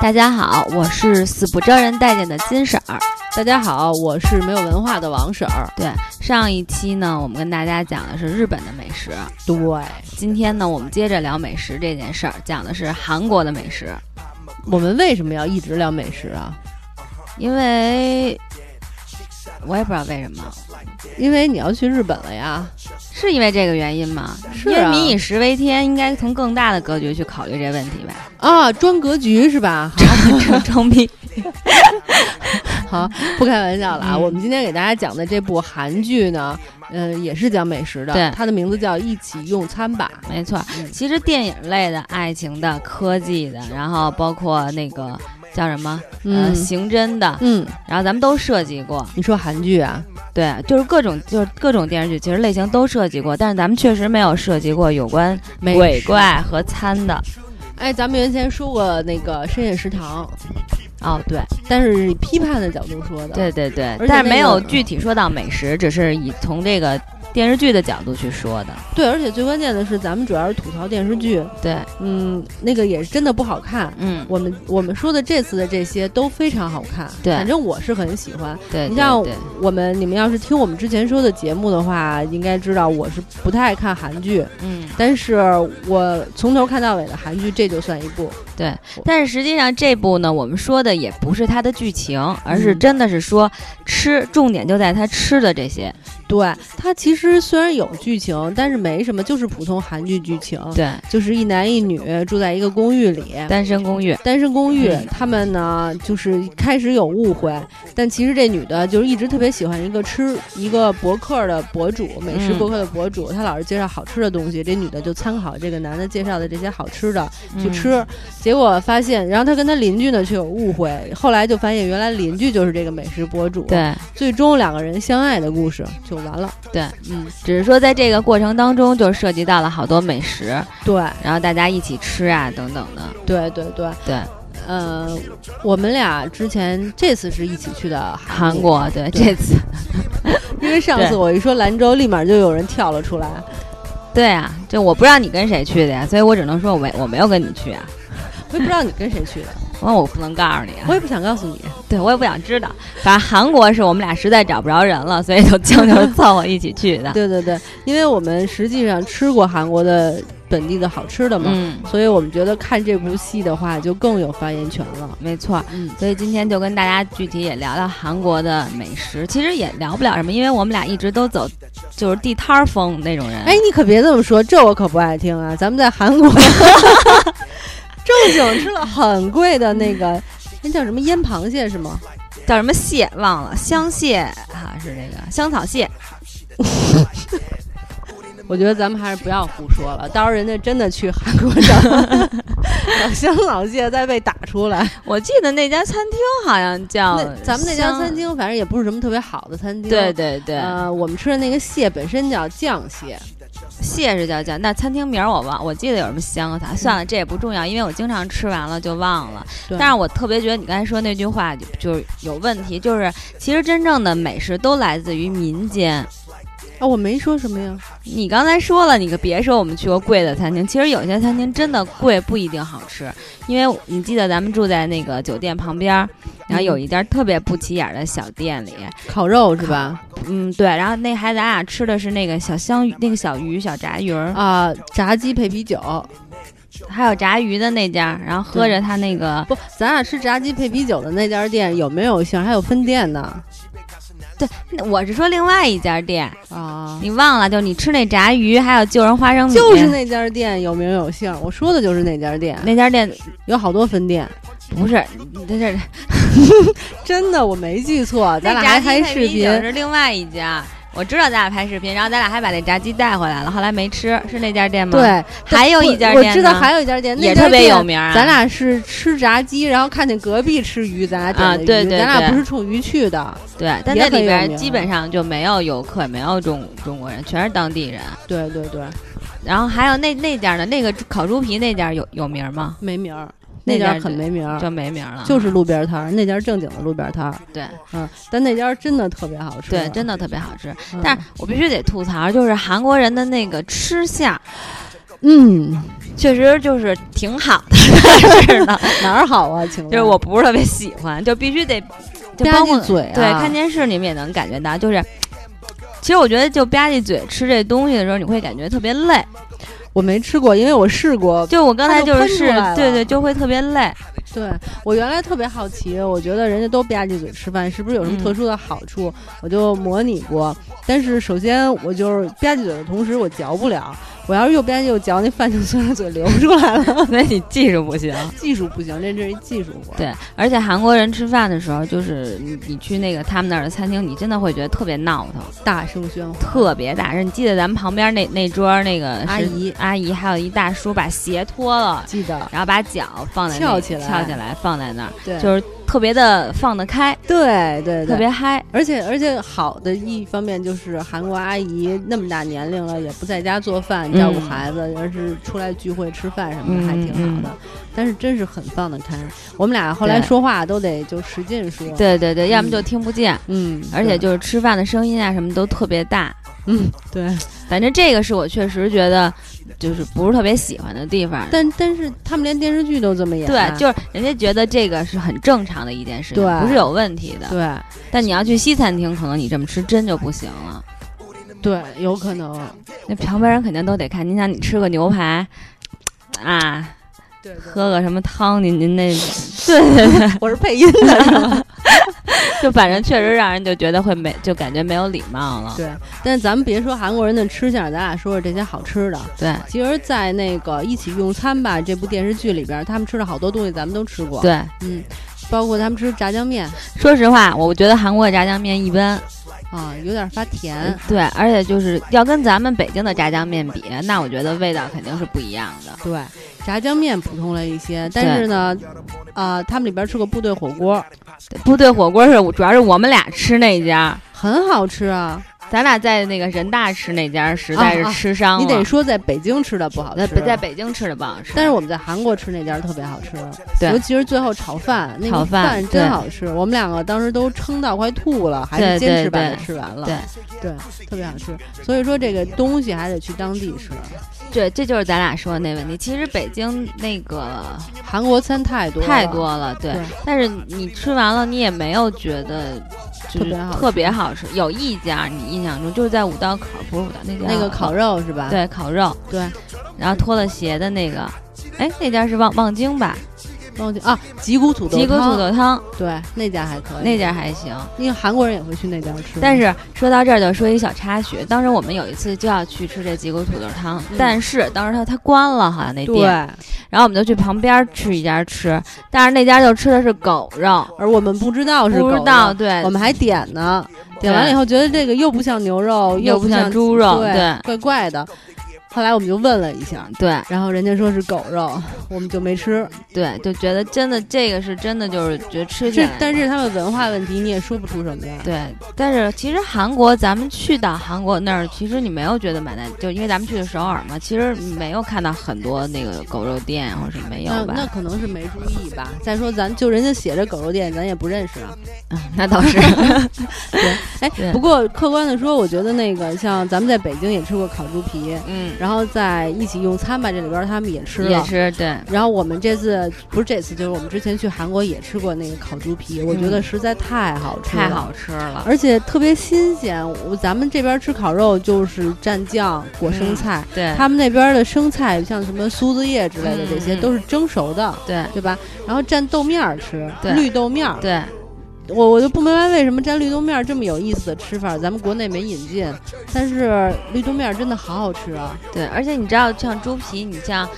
大家好，我是死不招人待见的金婶儿。大家好，我是没有文化的王婶儿。对，上一期呢，我们跟大家讲的是日本的美食。对，今天呢，我们接着聊美食这件事儿，讲的是韩国的美食。我们为什么要一直聊美食啊？因为我也不知道为什么，因为你要去日本了呀。是因为这个原因吗？是因为民以食为天，应该从更大的格局去考虑这问题呗。啊，装格局是吧？装装逼。好，不开玩笑了啊！嗯我们今天给大家讲的这部韩剧呢，嗯、也是讲美食的。对它的名字叫《一起用餐吧》。没错嗯，其实电影类的、爱情的、科技的，然后包括那个叫什么，呃，嗯刑侦的，嗯，然后咱们都涉及过。你说韩剧啊？对，就是各种就是各种电视剧，其实类型都涉及过，但是咱们确实没有涉及过有关鬼怪和餐的。哎，咱们原先说过那个深夜食堂，哦，对，但是以批判的角度说的。对对对但是没有具体说到美食，只是以从这个电视剧的角度去说的。对，而且最关键的是，咱们主要是吐槽电视剧，对，嗯，那个也是真的不好看。嗯，我们我们说的这次的这些都非常好看，对反正我是很喜欢。对，你像我们，你们要是听我们之前说的节目的话，应该知道我是不太爱看韩剧，嗯，但是我从头看到尾的韩剧，这就算一部。对，但是实际上这部呢，我们说的也不是它的剧情，而是嗯真的是说吃，重点就在它吃的这些。对，它其实虽然有剧情，但是没什么，就是普通韩剧剧情，对，就是一男一女住在一个公寓里。单身公寓。单身公寓，嗯他们呢就是开始有误会，但其实这女的就是一直特别喜欢一个吃一个博客的博主，美食嗯博客的博主，他老是介绍好吃的东西，这女的就参考这个男的介绍的这些好吃的去嗯吃，结果发现，然后她跟她邻居呢却有误会，后来就发现原来邻居就是这个美食博主，，对最终两个人相爱的故事就完了，对，嗯，只是说在这个过程当中，就涉及到了好多美食，对。然后大家一起吃啊等等的。对对对，对，呃，我们俩之前这次是一起去的韩国。对这次。因为上次我一说兰州，立马就有人跳了出来。对啊，就我不知道你跟谁去的呀，所以我只能说我没我没有跟你去啊，我也不知道你跟谁去的，那我不能告诉你啊我，也不想告诉你。对我也不想知道。反正韩国是我们俩实在找不着人了，所以就 将就凑合一起去的。对对对，因为我们实际上吃过韩国的本地的好吃的嘛，嗯，所以我们觉得看这部戏的话就更有发言权了。没错。嗯，所以今天就跟大家具体也聊聊韩国的美食，其实也聊不了什么，因为我们俩一直都走就是地摊儿风那种人。哎，你可别这么说，这我可不爱听啊！咱们在韩国 正经吃了很贵的那个，那叫什么腌螃蟹是吗？叫什么蟹忘了，香蟹啊是那个香草蟹。我觉得咱们还是不要胡说了，到时候人家真的去韩国找 找香老蟹再被打出来。我记得那家餐厅好像叫那咱们那家餐，厅反正也不是什么特别好的餐厅。对对对，呃，我们吃的那个蟹本身叫酱蟹，蟹是叫叫，那餐厅名儿我忘，我记得有什么香啊啥，算了，这也不重要，因为我经常吃完了就忘了。但是我特别觉得你刚才说那句话就就是有问题，就是其实真正的美食都来自于民间。啊，我没说什么呀。你刚才说了，你可别说我们去过贵的餐厅，其实有些餐厅真的贵不一定好吃，因为你记得咱们住在那个酒店旁边儿，然后有一家特别不起眼儿的小店里，烤肉是吧？嗯，对，然后那还咱俩吃的是那个小香鱼，那个小鱼小炸鱼儿，啊，炸鸡配啤酒。还有炸鱼的那家，然后喝着他那个，不，咱俩吃炸鸡配啤酒的那家店有没有姓？还有分店呢。对，我是说另外一家店，啊，你忘了？就你吃那炸鱼，还有救人花生米，就是那家店有名有姓。我说的就是那家店，那家店有好多分店。不是，你在这儿 真的，我没记错，咱俩还拍视频。是另外一家。我知道咱俩拍视频，然后咱俩还把那炸鸡带回来了，后来没吃，是那家店吗？，对，还有一家店我我知道呢还有一家店，也特别有名啊。咱俩是吃炸鸡，然后看见隔壁吃鱼，咱俩点的鱼，啊对对咱俩不是冲鱼去的。对，但那里边基本上就没有游客，没有中中国人，全是当地人。对对对，然后还有那那家的那个烤猪皮那家有有名吗？没名儿，那家家很没名儿，就没名了。就是路边摊儿，那家正经的路边摊儿。对嗯，但那家真的特别好吃。对，真的特别好吃。嗯。但是我必须得吐槽，就是韩国人的那个吃相，嗯，确实就是挺好的，但是的，哪儿好啊？请问就是我不是特别喜欢，就必须得就吧包括唧嘴啊，对看电视你们也能感觉到，就是其实我觉得就吧唧嘴吃这东西的时候，你会感觉特别累。我没吃过，因为我试过。就我刚才它就是试对对，就会特别累。对我原来特别好奇，我觉得人家都吧唧嘴吃饭，是不是有什么嗯特殊的好处？我就模拟过，但是首先我就是吧唧嘴的同时，我嚼不了。我要是又吧唧又嚼，那饭就顺着嘴流出来了。所以你技术不行。技术不行，这这是一技术活。对，而且韩国人吃饭的时候，就是你你去那个他们那儿的餐厅，你真的会觉得特别闹腾，大声喧哗，特别大声。你记得咱们旁边那那桌儿那个阿姨阿姨，还有一大叔把鞋脱了，记得然后把脚放在那翘起来翘起来放在那儿，对，就是特别的放得开，对对对，特别嗨。而且而且好的一方面就是韩国阿姨那么大年龄了，也不在家做饭照顾嗯孩子，而是出来聚会吃饭什么的，嗯还挺好的。但是真是很放得开。我们俩后来说话都得就使劲说，对对对，要么嗯就听不见，嗯，而且就是吃饭的声音啊什么都特别大。嗯对，反正这个是我确实觉得就是不是特别喜欢的地方。但但是他们连电视剧都这么演，啊对，就是人家觉得这个是很正常的一件事情，对不是有问题的。对但你要去西餐厅，可能你这么吃真就不行了。对，有可能，那旁边人肯定都得看。你想，你吃个牛排啊，对对。喝个什么汤，您您那，对对对，我是配音的，是吧？就反正确实让人就觉得会没，就感觉没有礼貌了。对，但是咱们别说韩国人的吃相，咱俩说说这些好吃的。对其实，在那个《一起用餐吧》这部电视剧里边，他们吃的好多东西咱们都吃过。，对，嗯，包括他们吃炸酱面说实话，我觉得韩国的炸酱面一般。啊，有点发甜。对，而且就是要跟咱们北京的炸酱面比，那我觉得味道肯定是不一样的。对，炸酱面普通了一些，但是呢，啊、他们里边吃过部队火锅，部队火锅是主要是我们俩吃那家，很好吃啊。咱俩在那个人大吃那家实在是吃伤了。你得说在北京吃的不好吃，在北京吃的不好吃，但是我们在韩国吃那家特别好吃，对尤其是最后炒饭，那个炒饭真好吃。我们两个当时都撑到快吐了，还对是坚持把它吃完了。对对，特别好吃。所以说这个东西还得去当地吃。对，这就是咱俩说的那问题。其实北京那个韩国餐太多太多了，对。对但是你吃完了，你也没有觉得就是特别好吃特别好吃。有一家你印象中就是在五道口，不是五道那家那个烤肉是吧？对烤肉，对，然后脱了鞋的那个，哎，那家是望望京吧？望京啊，脊骨土豆吉谷汤土豆汤对那家还可以，那家还行。因为韩国人也会去那家吃。但是说到这儿，就说一小插曲。当时我们有一次就要去吃这脊骨土豆汤，嗯但是当时它它关了，好像那对，店。然后我们就去旁边吃一家吃，但是那家就吃的是狗肉，而我们不知道是狗不知道肉对，我们还点呢，点完了以后觉得这个又不像牛肉，又不像猪肉，对怪怪的。后来我们就问了一下，对然后人家说是狗肉，我们就没吃。对，就觉得真的这个是真的，就是觉得吃起来，这但是他们文化问题，你也说不出什么呀。对，但是其实韩国，咱们去到韩国那儿，其实你没有觉得买单，就因为咱们去的首尔嘛，其实没有看到很多那个狗肉店或者是没有吧？那那可能是没注意吧。再说咱就人家写着狗肉店，咱也不认识啊。嗯 那倒是，对哎，不过客观的说，我觉得那个像咱们在北京也吃过烤猪皮，嗯，然后在一起用餐吧这里边他们也吃了。也吃对，然后我们这次不是这次，就是我们之前去韩国也吃过那个烤猪皮，我觉得实在太好吃了，太好吃了，而且特别新鲜。我咱们这边吃烤肉就是蘸酱裹生菜，对，他们那边的生菜像什么苏子叶之类的，这些都是蒸熟的，对对吧？然后蘸豆面儿吃，对绿豆面儿。对，我我就不明白为什么蘸绿豆面这么有意思的吃法，咱们国内没引进，但是绿豆面真的好好吃啊！对，而且你知道，像猪皮，你像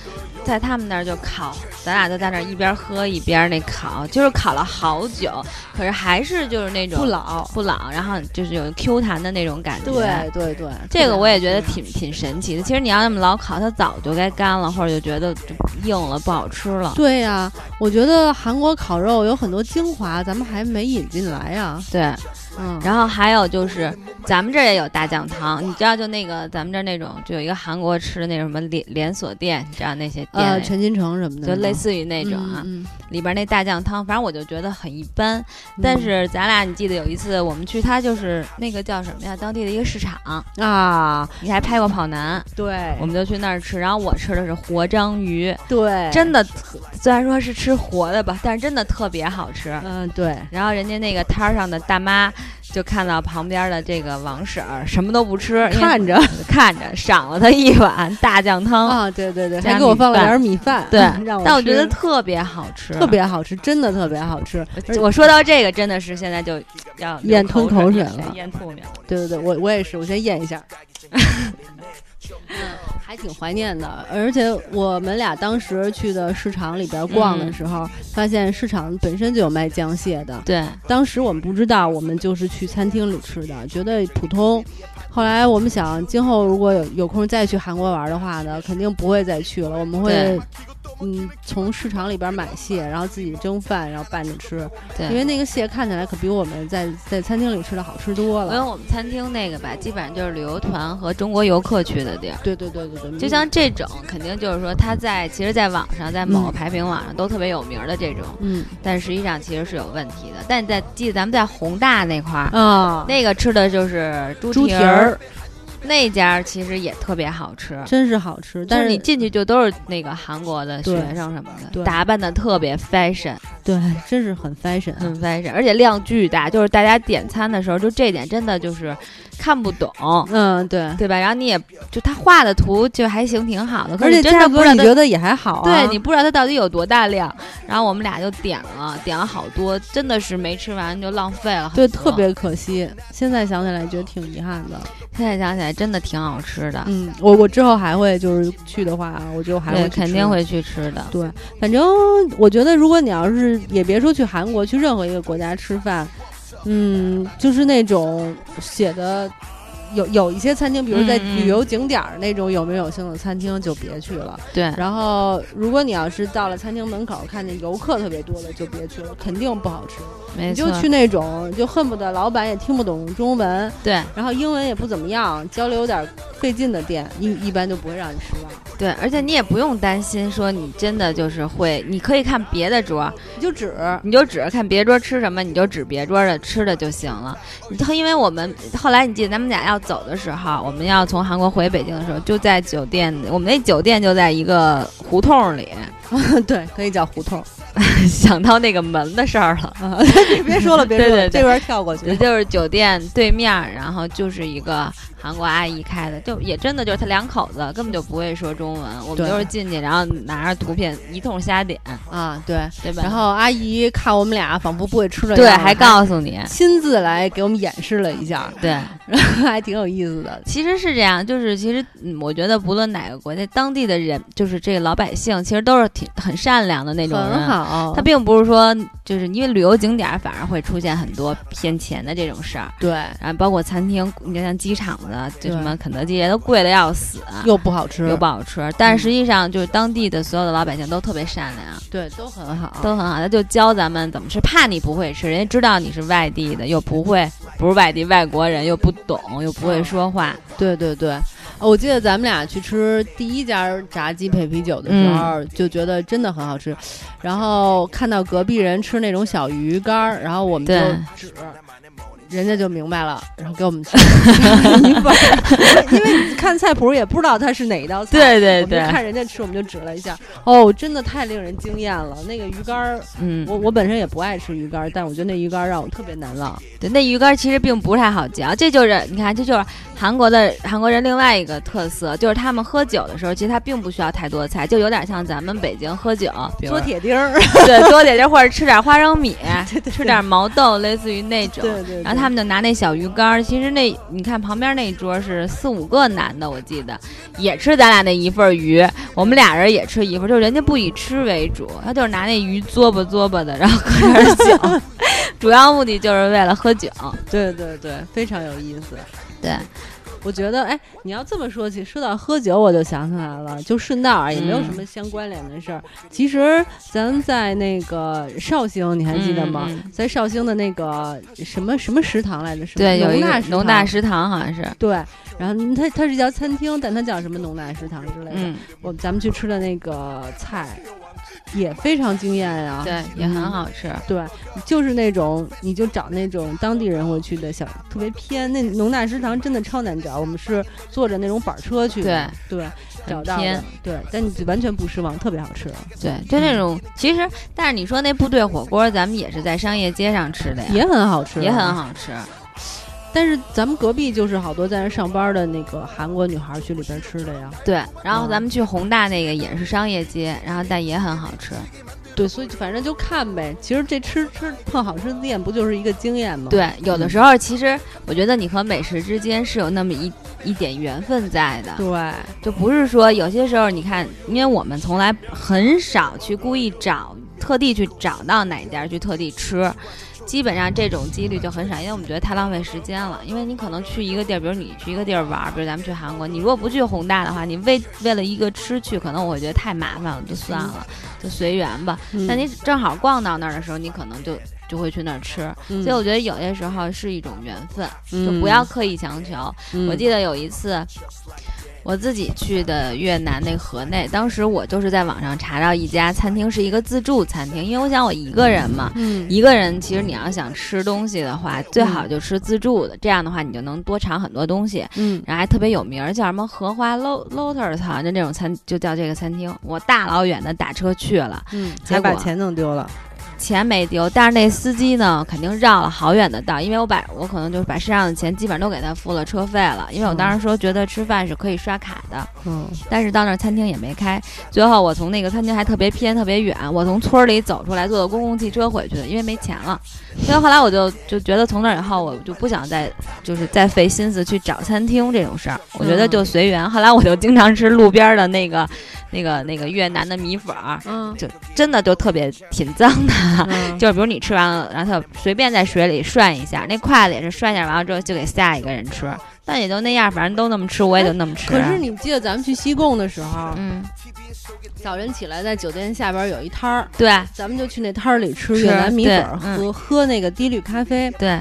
在他们那儿就烤，咱俩就在那儿一边喝一边那烤，就是烤了好久，可是还是就是那种不老，不老，然后就是有 Q 弹的那种感觉。对对对，这个我也觉得挺挺神奇的。其实你要那么老烤，它早就该干了，或者就觉得就硬了，不好吃了。对呀、我觉得韩国烤肉有很多精华，咱们还没引进来呀。对，嗯，然后还有就是咱们这儿也有大酱汤，你知道就那个咱们这儿那种，就有一个韩国吃的那什么连连锁店，你知道那些店呃，里陈金城什么的，就类似于那种啊，嗯里边那大酱汤，反正我就觉得很一般。嗯。但是咱俩你记得有一次我们去，它就是那个叫什么呀，当地的一个市场，啊，你还拍过跑男，对，我们就去那儿吃。然后我吃的是活章鱼，对，真的特虽然说是吃活的吧，但是真的特别好吃。嗯，对，然后人家那个摊儿上的大妈就看到旁边的这个王婶儿什么都不吃，看着 看着赏了她一碗大酱汤，啊，对对对，还给我放了点米饭，对 让我但我觉得特别好吃，特别好吃，真的特别好吃。我说到这个，真的是现在就要咽吞口水水了咽。对对对，我我也是，我先咽一下。嗯，还挺怀念的，而且我们俩当时去的市场里边逛的时候，发现市场本身就有卖酱蟹的。对，当时我们不知道，我们就是去餐厅里吃的，觉得普通。后来我们想，今后如果有有空再去韩国玩的话呢，肯定不会再去了。我们会对，嗯，从市场里边买蟹，然后自己蒸饭，然后拌着吃。对因为那个蟹看起来可比我们在在餐厅里吃的好吃多了因为了。我们餐厅那个吧，基本上就是旅游团和中国游客去的地儿。对对对对对，就像这种，肯定就是说，它在其实，在网上，在某个嗯排名网上都特别有名儿的这种，嗯但实际上其实是有问题的。但你在记得咱们在宏大那块儿，啊，那个吃的就是猪猪蹄儿，那家其实也特别好吃。真是好吃，但是你进去就都是那个韩国的学生什么的，打扮的特别 fashion，对，真是很 fashion 啊。很 fashion，而且量巨大，就是大家点餐的时候，就这点真的就是看不懂，嗯，对，对吧？然后你也就他画的图就还行，挺好的，可而且是真价格的不知道它你觉得也还好啊。对你不知道它到底有多大量，然后我们俩就点了，点了好多，真的是没吃完就浪费了，对，特别可惜。现在想起来觉得挺遗憾的。现在想起来真的挺好吃的，嗯，我我之后还会就是去的话，我就还会肯定。会去吃的。对，反正我觉得，如果你要是也别说去韩国，去任何一个国家吃饭，嗯，就是那种写的有有一些餐厅，比如在旅游景点儿那种有名有姓的餐厅，就别去了。对，然后，如果你要是到了餐厅门口看见游客特别多的，就别去了，肯定不好吃。没错你就，去那种就恨不得老板也听不懂中文，对然后英文也不怎么样，交流有点费劲的店，一一般就不会让你失望。对，而且你也不用担心说你真的就是会，你可以看别的桌，你就指你就指着看别桌吃什么，你就指别桌的吃的就行了。你因为我们后来你记得咱们俩要走的时候，我们要从韩国回北京的时候，就在酒店，我们那酒店就在一个胡同里，对，可以叫胡同 想到那个门的事儿了。别说了，别说了，对对对这边跳过也去。就是酒店对面儿，然后就是一个韩国阿姨开的，就也真的就是他两口子，根本就不会说中文。我们对就是进去，然后拿着图片一通瞎点，啊，对。对吧？然后阿姨看我们俩仿佛不会吃的对，还告诉你，亲自来给我们演示了一下，对，还挺有意思的。其实是这样，就是其实嗯，我觉得不论哪个国家，当地的人就是这个老百姓，其实都是挺很善良的那种人。很好，他并不是说，就是因为旅游景点反而会出现很多骗钱的这种事儿，对然后包括餐厅，你看像机场的，就什么肯德基也都贵的要死，又不好吃，又不好吃。但是实际上，就是当地的所有的老百姓都特别善良，对，都很好，都很好。他就教咱们怎么吃，怕你不会吃，人家知道你是外地的，又不会不是外地外国人，又不懂，又不会说话。对对对，呃我记得咱们俩去吃第一家炸鸡配啤酒的时候，就觉得真的很好吃。然后看到隔壁人吃那种小鱼干儿，然后我们就指，人家就明白了，然后给我们吃一份，因为你看菜谱也不知道它是哪一道菜。对对我们就对，看人家吃，我们就指了一下。哦，真的太令人惊艳了！那个鱼干儿，嗯，我我本身也不爱吃鱼干儿，但我觉得那鱼干儿让我特别难忘。对，那鱼干其实并不太好嚼，这就是你看，这就是韩国的韩国人另外一个特色，就是他们喝酒的时候，其实他并不需要太多的菜，就有点像咱们北京喝酒，比如做铁钉儿，对多点点或者吃点花生米，吃点毛豆，类似于那种。对对。然后他们就拿那小鱼干儿，其实那你看旁边那一桌是四五个男的，我记得也吃咱俩那一份鱼，我们俩人也吃一份，就是人家不以吃为主，他就是拿那鱼嘬吧嘬吧的，然后喝点酒，主要目的就是为了喝酒。对对对，非常有意思。对，我觉得，哎，你要这么说起，说到喝酒，我就想起来了，就顺道啊，也没有嗯什么相关联的事儿。其实咱在那个绍兴，你还记得吗？在绍兴的那个什么什么食堂来着？什么对，有一个农大食堂好像是，对，然后它它是一家餐厅，但它叫什么农大食堂之类的。嗯，我咱们去吃的那个菜也非常惊艳啊。对，也很好吃。对，就是那种你就找那种当地人会去的小特别偏，那农大食堂真的超难找。我们是坐着那种板车去的，对找到对，但你完全不失望，特别好吃，对，就那种，其实，但是你说那部队火锅，咱们也是在商业街上吃的呀，也很好吃，也很。好吃。但是咱们隔壁就是好多在那上班的那个韩国女孩去里边吃的呀，对，然后嗯咱们去宏大那个也是商业街，然后但也很好吃。对，所以反正就看呗。其实这吃吃碰好吃的店不就是一个经验吗？对，有的时候其实我觉得你和美食之间是有那么一一点缘分在的，对，就不是说有些时候你看，因为我们从来很少去故意找，特地去找到哪家去特地吃。基本上这种几率就很少，因为我们觉得太浪费时间了。因为你可能去一个地儿，比如你去一个地儿玩，比如咱们去韩国，你如果不去宏大的话，你为为了一个吃去，可能我会觉得太麻烦了，就算了，就随缘吧。嗯但你正好逛到那儿的时候，你可能就就会去那儿吃。嗯所以我觉得有些时候是一种缘分，嗯就不要刻意强求。嗯我记得有一次，我自己去的越南那河内，当时我就是在网上查到一家餐厅是一个自助餐厅，因为我想我一个人嘛。嗯一个人，其实你要想吃东西的话，最好就吃自助的，这样的话你就能多尝很多东西。嗯然后还特别有名儿，叫什么荷花 Lo Lotus 好像就那种餐，就叫这个餐厅。我大老远的打车去了，嗯，结果把钱弄丢了，钱没丢，但是那司机呢，肯定绕了好远的道，因为我把我可能就是把身上的钱基本上都给他付了车费了，因为我当时说觉得吃饭是可以刷卡的，嗯但是到那儿餐厅也没开，最后我从那个餐厅还特别偏特别远，我从村儿里走出来坐的公共汽车回去的，因为没钱了，所以后来我就就觉得从那儿以后我就不想再就是再费心思去找餐厅这种事儿，我觉得就随缘。后来我就经常吃路边的那个那个那个越南的米粉儿，嗯就真的就特别挺脏的。嗯 就是比如你吃完了，然后他随便在水里涮一下，那筷子也是涮一下，完了之后就给下一个人吃，但也就那样，反正都那么吃，我也就那么吃。可是你记得咱们去西贡的时候，嗯，早晨起来在酒店下边有一摊儿，对咱们就去那摊儿里吃吃越南米粉喝嗯喝那个低滤咖啡。对，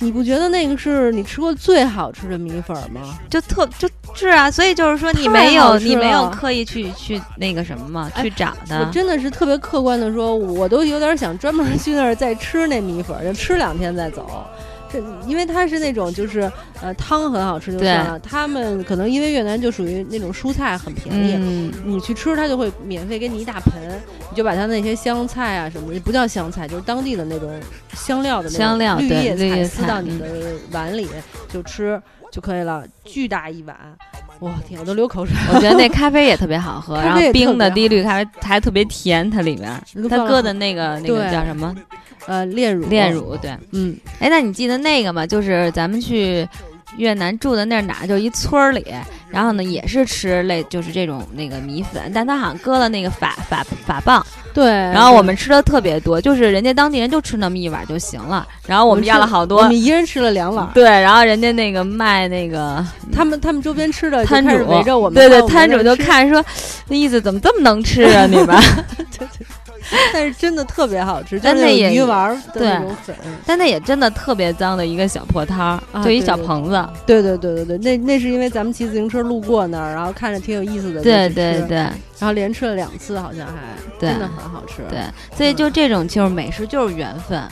你不觉得那个是你吃过最好吃的米粉儿吗？就特就是啊，所以就是说你没有你没有刻意去去那个什么嘛，哎去找我。真的是特别客观的说，我都有点想专门去那儿再吃那米粉儿，就吃两天再走。这因为它是那种就是呃汤很好吃就算了，他们可能因为越南就属于那种蔬菜很便宜，嗯，你去吃，它就会免费给你一大盆，你就把它那些香菜啊什么的，不叫香菜，就是当地的那种香料的那种绿叶菜撕到你的碗里就吃就可以了，巨大一碗，哇天，我都流口水了。我觉得那咖啡也特别好喝，然后冰的低绿咖啡还特别甜，它里面它搁的那个那个叫什么呃炼乳，炼，乳，对。嗯，哎，那你记得那个吗？就是咱们去越南住的那儿哪儿，就一村儿里，然后呢也是吃类就是这种那个米粉，但他好像搁了那个法法法棒，对。然后我们吃的特别多，就是人家当地人就吃那么一碗就行了，然后我们要了好多我们，一人吃了两碗。对，然后人家那个卖那个他们他们周边吃的摊主围着我们，对对，摊主，就看说，那意思怎么这么能吃啊你们？但是真的特别好吃，就但那鱼丸对那种粉。但那也真的特别脏的一个小破摊儿，就一小棚子。对对对对对，那那是因为咱们骑自行车路过那儿，然后看着挺有意思的，对对对然后连吃了两次，好像还真的很好吃。对，所以就这种就是美食就是缘分。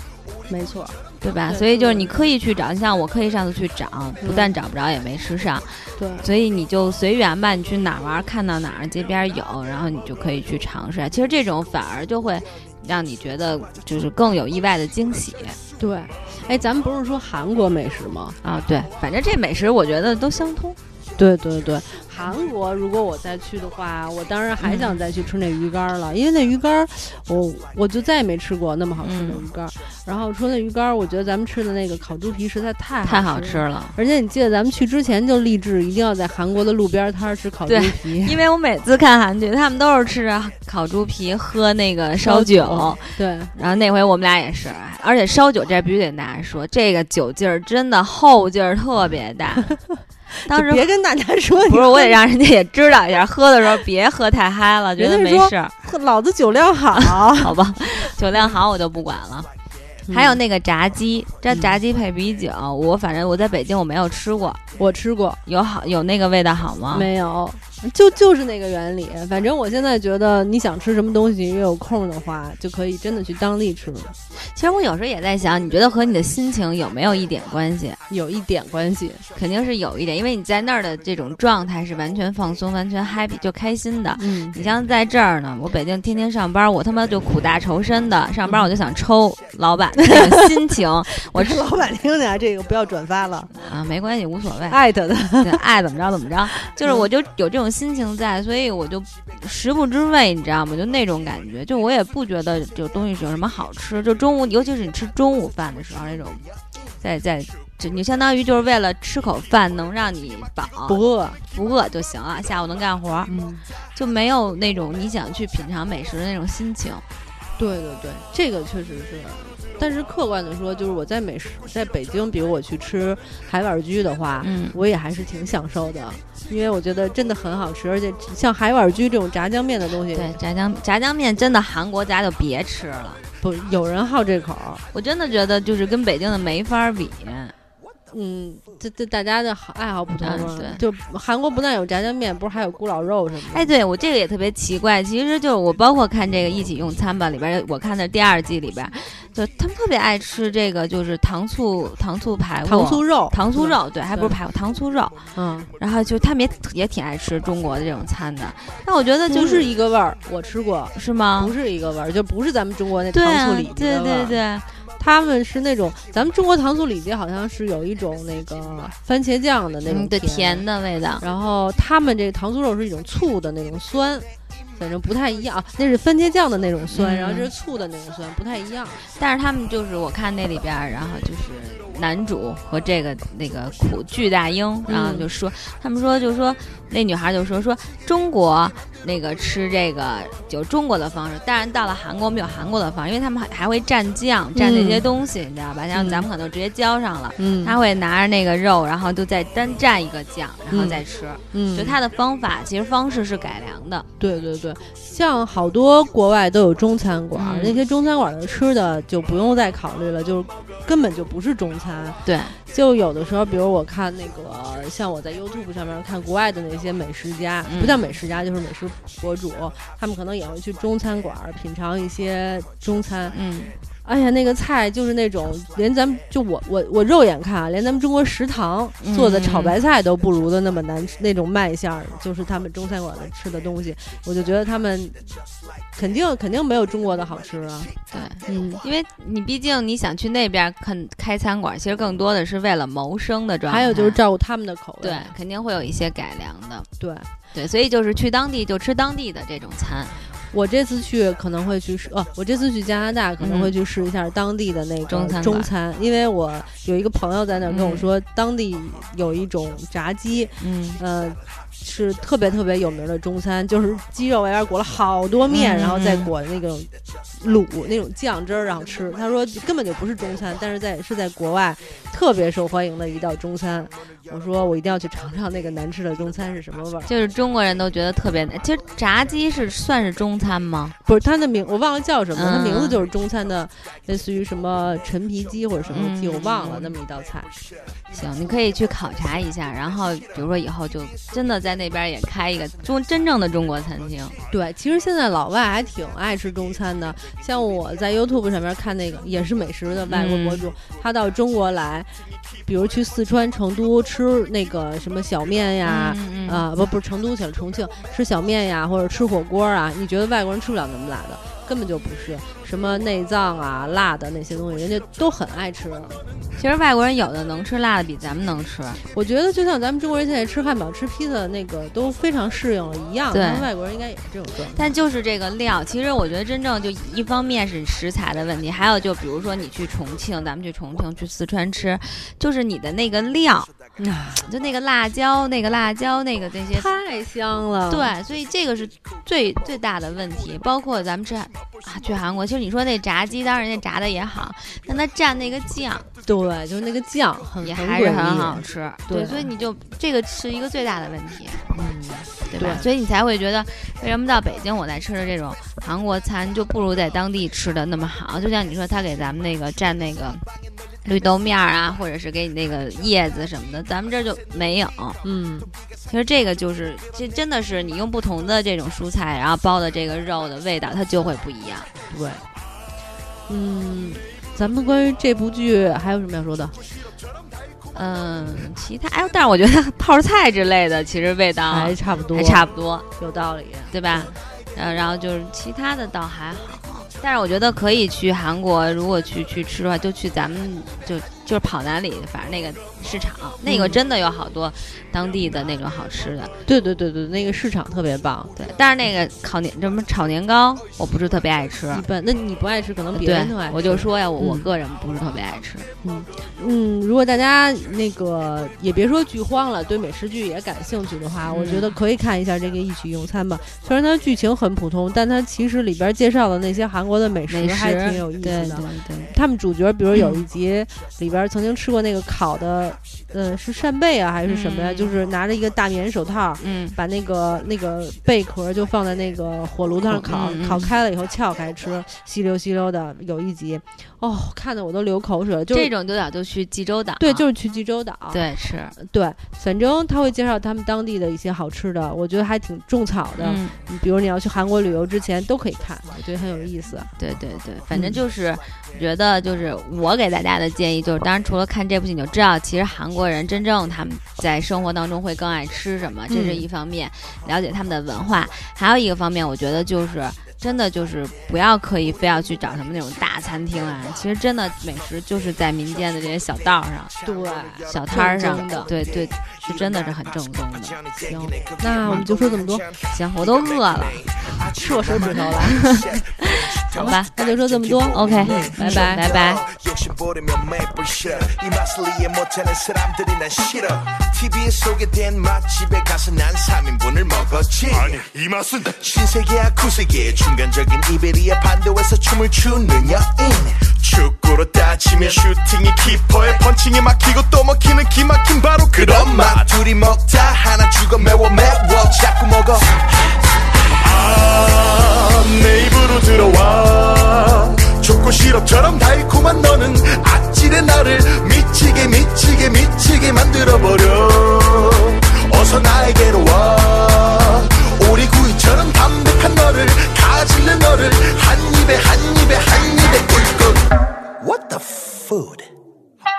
没错，对吧？对所以就是你对刻意去找，你像我刻意上次去找，不嗯但找不着，也没吃上，对所以你就随缘吧。你去哪儿玩，看到哪儿街边有，然后你就可以去尝试。其实这种反而就会让你觉得就是更有意外的惊喜对。哎，咱们不是说韩国美食吗？啊！对，反正这美食我觉得都相通。对对对，韩国如果我再去的话，我当然还想再去吃那鱼干儿了，因为那鱼干儿，我我就再也没吃过那么好吃的嗯鱼干儿。然后除了鱼干儿，我觉得咱们吃的那个烤猪皮实在太太好吃了，而且你记得咱们去之前就立志一定要在韩国的路边摊儿吃烤猪皮，因为我每次看韩剧，他们都是吃着烤猪皮，喝那个烧酒。对，然后那回我们俩也是，而且烧酒这必须得跟大家说，这个酒劲儿真的后劲儿特别大。当时别跟大家说，不是，我也让人家也知道一下，喝的时候别喝太嗨了，觉得没事儿。老子酒量好，好吧，酒量好我就不管了。还有那个炸鸡，这炸鸡配啤酒，我反正我在北京我没有吃过，我吃过，有好有那个味道好吗？没有。就就是那个原理，反正我现在觉得你想吃什么东西，有空的话就可以真的去当地吃。其实我有时候也在想，你觉得和你的心情有没有一点关系？有一点关系，肯定是有一点，因为你在那儿的这种状态是完全放松、完全 happy 就开心的。嗯，你像在这儿呢，我北京天天上班，我他妈就苦大仇深的上班，我就想抽老板的心情。我是老板听见这个不要转发了啊，没关系，无所谓，艾特的，爱怎么着怎么着，就是我就有这种。心情在，所以我就食不知味，你知道吗？就那种感觉，就我也不觉得就东西有什么好吃。就中午，尤其是你吃中午饭的时候，那种在在，就你相当于就是为了吃口饭能让你饱，不饿不饿就行了，下午能干活，嗯就没有那种你想去品尝美食的那种心情。对对对，这个确实是。但是客观的说，就是我在美食在北京，比如我去吃海碗居的话，嗯，我也还是挺享受的，因为我觉得真的很好吃，而且像海碗居这种炸酱面的东西，对炸酱炸酱面真的韩国家就别吃了，不有人好这口，我真的觉得就是跟北京的没法比。嗯，这这大家的爱好不同嘛。对，就韩国不但有炸酱面，不是还有咕老肉什么的。哎，对我这个也特别奇怪。其实就是我包括看这个一起用餐吧里边，我看的第二季里边，就他们特别爱吃这个，就是糖醋糖醋排骨、糖醋肉、糖醋肉，对，还不是排骨，糖醋肉。嗯，然后就他们也也挺爱吃中国的这种餐的。但我觉得就是一个味儿，我吃过，是吗？不是一个味儿，就不是咱们中国那糖醋里脊对对对。他们是那种，咱们中国糖醋里脊好像是有一种那个番茄酱的那种甜的味道，然后他们这个糖醋肉是一种醋的那种酸，反正不太一样。那是番茄酱的那种酸，然后这是醋的那种酸，不太一样。但是他们就是我看那里边，然后就是男主和这个那个苦巨大英，然后就说，他们说就说那女孩就说说中国。那个吃这个有中国的方式，但是到了韩国我们有韩国的方式，因为他们还还会蘸酱蘸那些东西，你知道吧？像咱们可能直接浇上了，他会拿着那个肉，然后就再单蘸一个酱，然后再吃。嗯，就他的方法其实方式是改良的。对对对，像好多国外都有中餐馆，那些中餐馆的吃的就不用再考虑了，就根本就不是中餐。对，就有的时候，比如我看那个，像我在 YouTube 上面看国外的那些美食家，不叫美食家，就是美食。博主他们可能也会去中餐馆品尝一些中餐。嗯，哎呀，那个菜就是那种连咱们就我我我肉眼看啊，连咱们中国食堂做的炒白菜都不如的那么难吃，那种卖相就是他们中餐馆的吃的东西，我就觉得他们肯定肯定没有中国的好吃啊。对，嗯，因为你毕竟你想去那边看开餐馆，其实更多的是为了谋生的状态，还有就是照顾他们的口味，对，肯定会有一些改良的，对。对，所以就是去当地就吃当地的这种餐。我这次去可能会去试，哦，我这次去加拿大可能会去试一下当地的那个中餐，中餐，因为我有一个朋友在那儿跟我说，当地有一种炸鸡，嗯，呃。是特别特别有名的中餐，就是鸡肉外边裹了好多面，然后再裹那个卤那种酱汁儿，然后吃。他说根本就不是中餐，但是在是在国外特别受欢迎的一道中餐。我说我一定要去尝尝那个难吃的中餐是什么味儿。就是中国人都觉得特别难。其实炸鸡是算是中餐吗？不是，它的名我忘了叫什么，它名字就是中餐的，类似于什么陈皮鸡或者什么鸡，我忘了那么一道菜。行，你可以去考察一下，然后比如说以后就真的在。那边也开一个中真正的中国餐厅。对，其实现在老外还挺爱吃中餐的。像我在 YouTube 上面看那个也是美食的外国博主，他到中国来，比如去四川成都吃那个什么小面呀，啊不不是成都去了重庆吃小面呀，或者吃火锅啊，你觉得外国人吃不了那么辣的？根本就不是什么内脏啊、辣的那些东西，人家都很爱吃。其实外国人有的能吃辣的比咱们能吃。我觉得就像咱们中国人现在吃汉堡、吃披萨那个都非常适应了一样，对，外国人应该也是这种状态。但就是这个料，其实我觉得真正就一方面是食材的问题，还有就比如说你去重庆，咱们去重庆、去四川吃，就是你的那个料。就那个辣椒，那个辣椒，那个这些太香了。对，所以这个是最最大的问题。包括咱们吃啊，去韩国，其实你说那炸鸡，当然人家炸的也好，但它蘸那个酱，对，就是那个酱很也还是很好吃。对所以你就这个是一个最大的问题，嗯，对吧？对所以你才会觉得，为什么到北京我在吃的这种韩国餐就不如在当地吃的那么好？就像你说，他给咱们那个蘸那个绿豆面儿啊，或者是给你那个叶子什么的，咱们这儿就没有。嗯，其实这个就是，这真的是你用不同的这种蔬菜，然后包的这个肉的味道，它就会不一样。对，嗯，咱们关于这部剧还有什么要说的？嗯，其他哎，但是我觉得泡菜之类的，其实味道还差不多，还差不多，有道理。对吧？嗯，然后就是其他的倒还好，但是我觉得可以去韩国，如果去去吃的话，就去咱们就就是跑哪里，反正那个市场，那个嗯真的有好多当地的那种好吃的。对对对对，那个市场特别棒。对，但是那个烤年什么炒年糕，我不是特别爱吃。一般，那你不爱吃，可能别人都爱吃。，我就说呀，我个人不是特别爱吃。嗯嗯，如果大家那个也别说剧荒了，对美食剧也感兴趣的话，我觉嗯得可以看一下这个《一起用餐》吧。虽然它剧情很普通，但它其实里边介绍的那些韩国的美食美食还挺有意思的。对对对，他们主角，比如有一集里边曾经吃过那个烤的，呃，是扇贝啊还是什么呀？嗯就是拿着一个大棉手套，嗯，把那个那个贝壳就放在那个火炉子上烤，烤开了以后撬开吃，吸溜吸溜的。有一集，哦，看的我都流口水了。就是这种就得就去济州岛。对，就是去济州岛。对是，对，反正他会介绍他们当地的一些好吃的，我觉得还挺种草的。嗯，嗯比如你要去韩国旅游之前都可以看，我觉得很有意思。对对对，反正嗯就是觉得就是我给大家的建议就是，当然除了看这部戏，你就知道其实韩国人真正他们在生活当中会更爱吃什么，这是嗯一方面，了解他们的文化，还有一个方面，我觉得就是。真的就是不要刻意非要去找什么那种大餐厅啊，其实真的美食就是在民间的这些小道上、对，小摊儿上的，对对，是真的是很正宗的。行，那我们就说这么多，行，我都饿了，吃 我手指头了。好吧，那就说这么多。 OK，嗯拜拜拜拜。 욕심 부리면 maple syrup 이 맛을 이해 못하는 사람들이 난 싫어 TV에 소개된 맛집에 가서 난 3인분을 먹었지 아니 이 맛은 신세계야 구세계 중간적인 이베리아 반도에서 춤을 추는 여인 축구로 따지면 슈팅이 키퍼에 펀칭이 막히고 또 먹히는 기막힌 바로 그런 맛 둘이 먹다 하나 죽어 매워 매워 자꾸 먹어 아, 내 입으로 들어와. 초코 시럽처럼 달콤한 너는 아찔해 나를 미치게 미치게 미치게 만들어버려. 어서 나에게로 와. 오리구이처럼 담백한 너를 가질래 너를 한 입에 한 입에 한 입에 꿀꺽 What the food?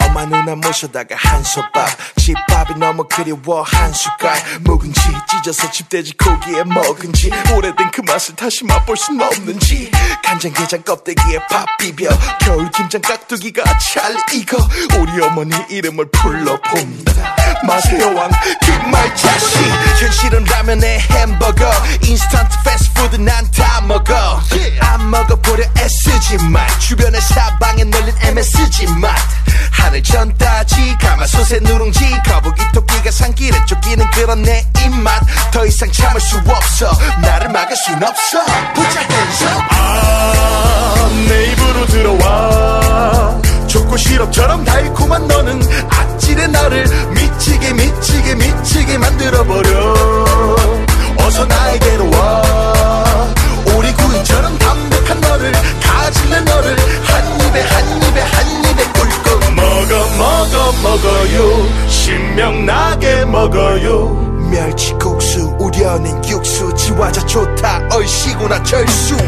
엄마 누나 모셔다가 한솥밥. 집밥이 너무 그리워 한 숟갈. 묵은지 찢어서 집돼지 고기에 먹은지. 오래된 그 맛을 다시 맛볼 순 없는지. 간장게장 껍데기에 밥 비벼. 겨울 김장 깍두기가 잘 익어. 우리 어머니 이름을 불러본다. 맛의 여왕. 김말 자식. 현실은 라면에 햄버거. 인스턴트 패스트푸드 난 다 먹어. 안 먹어보려 애쓰지만 주변의 사방에 널린 MSG 맛 하늘 전 따지 가마솥에 누룽지 거북이 토끼가 산길에 쫓기는 그런 내 입맛. 더 이상 참을 수 없어. 나를 막을 순 없어. 붙잡면서. 아, 내 입으로 들어와. 초코 시럽처럼 달콤한 너는 아찔해 나를 미치게 미치게 미치게 만들어버려. 어서 나에게로 와 chase you.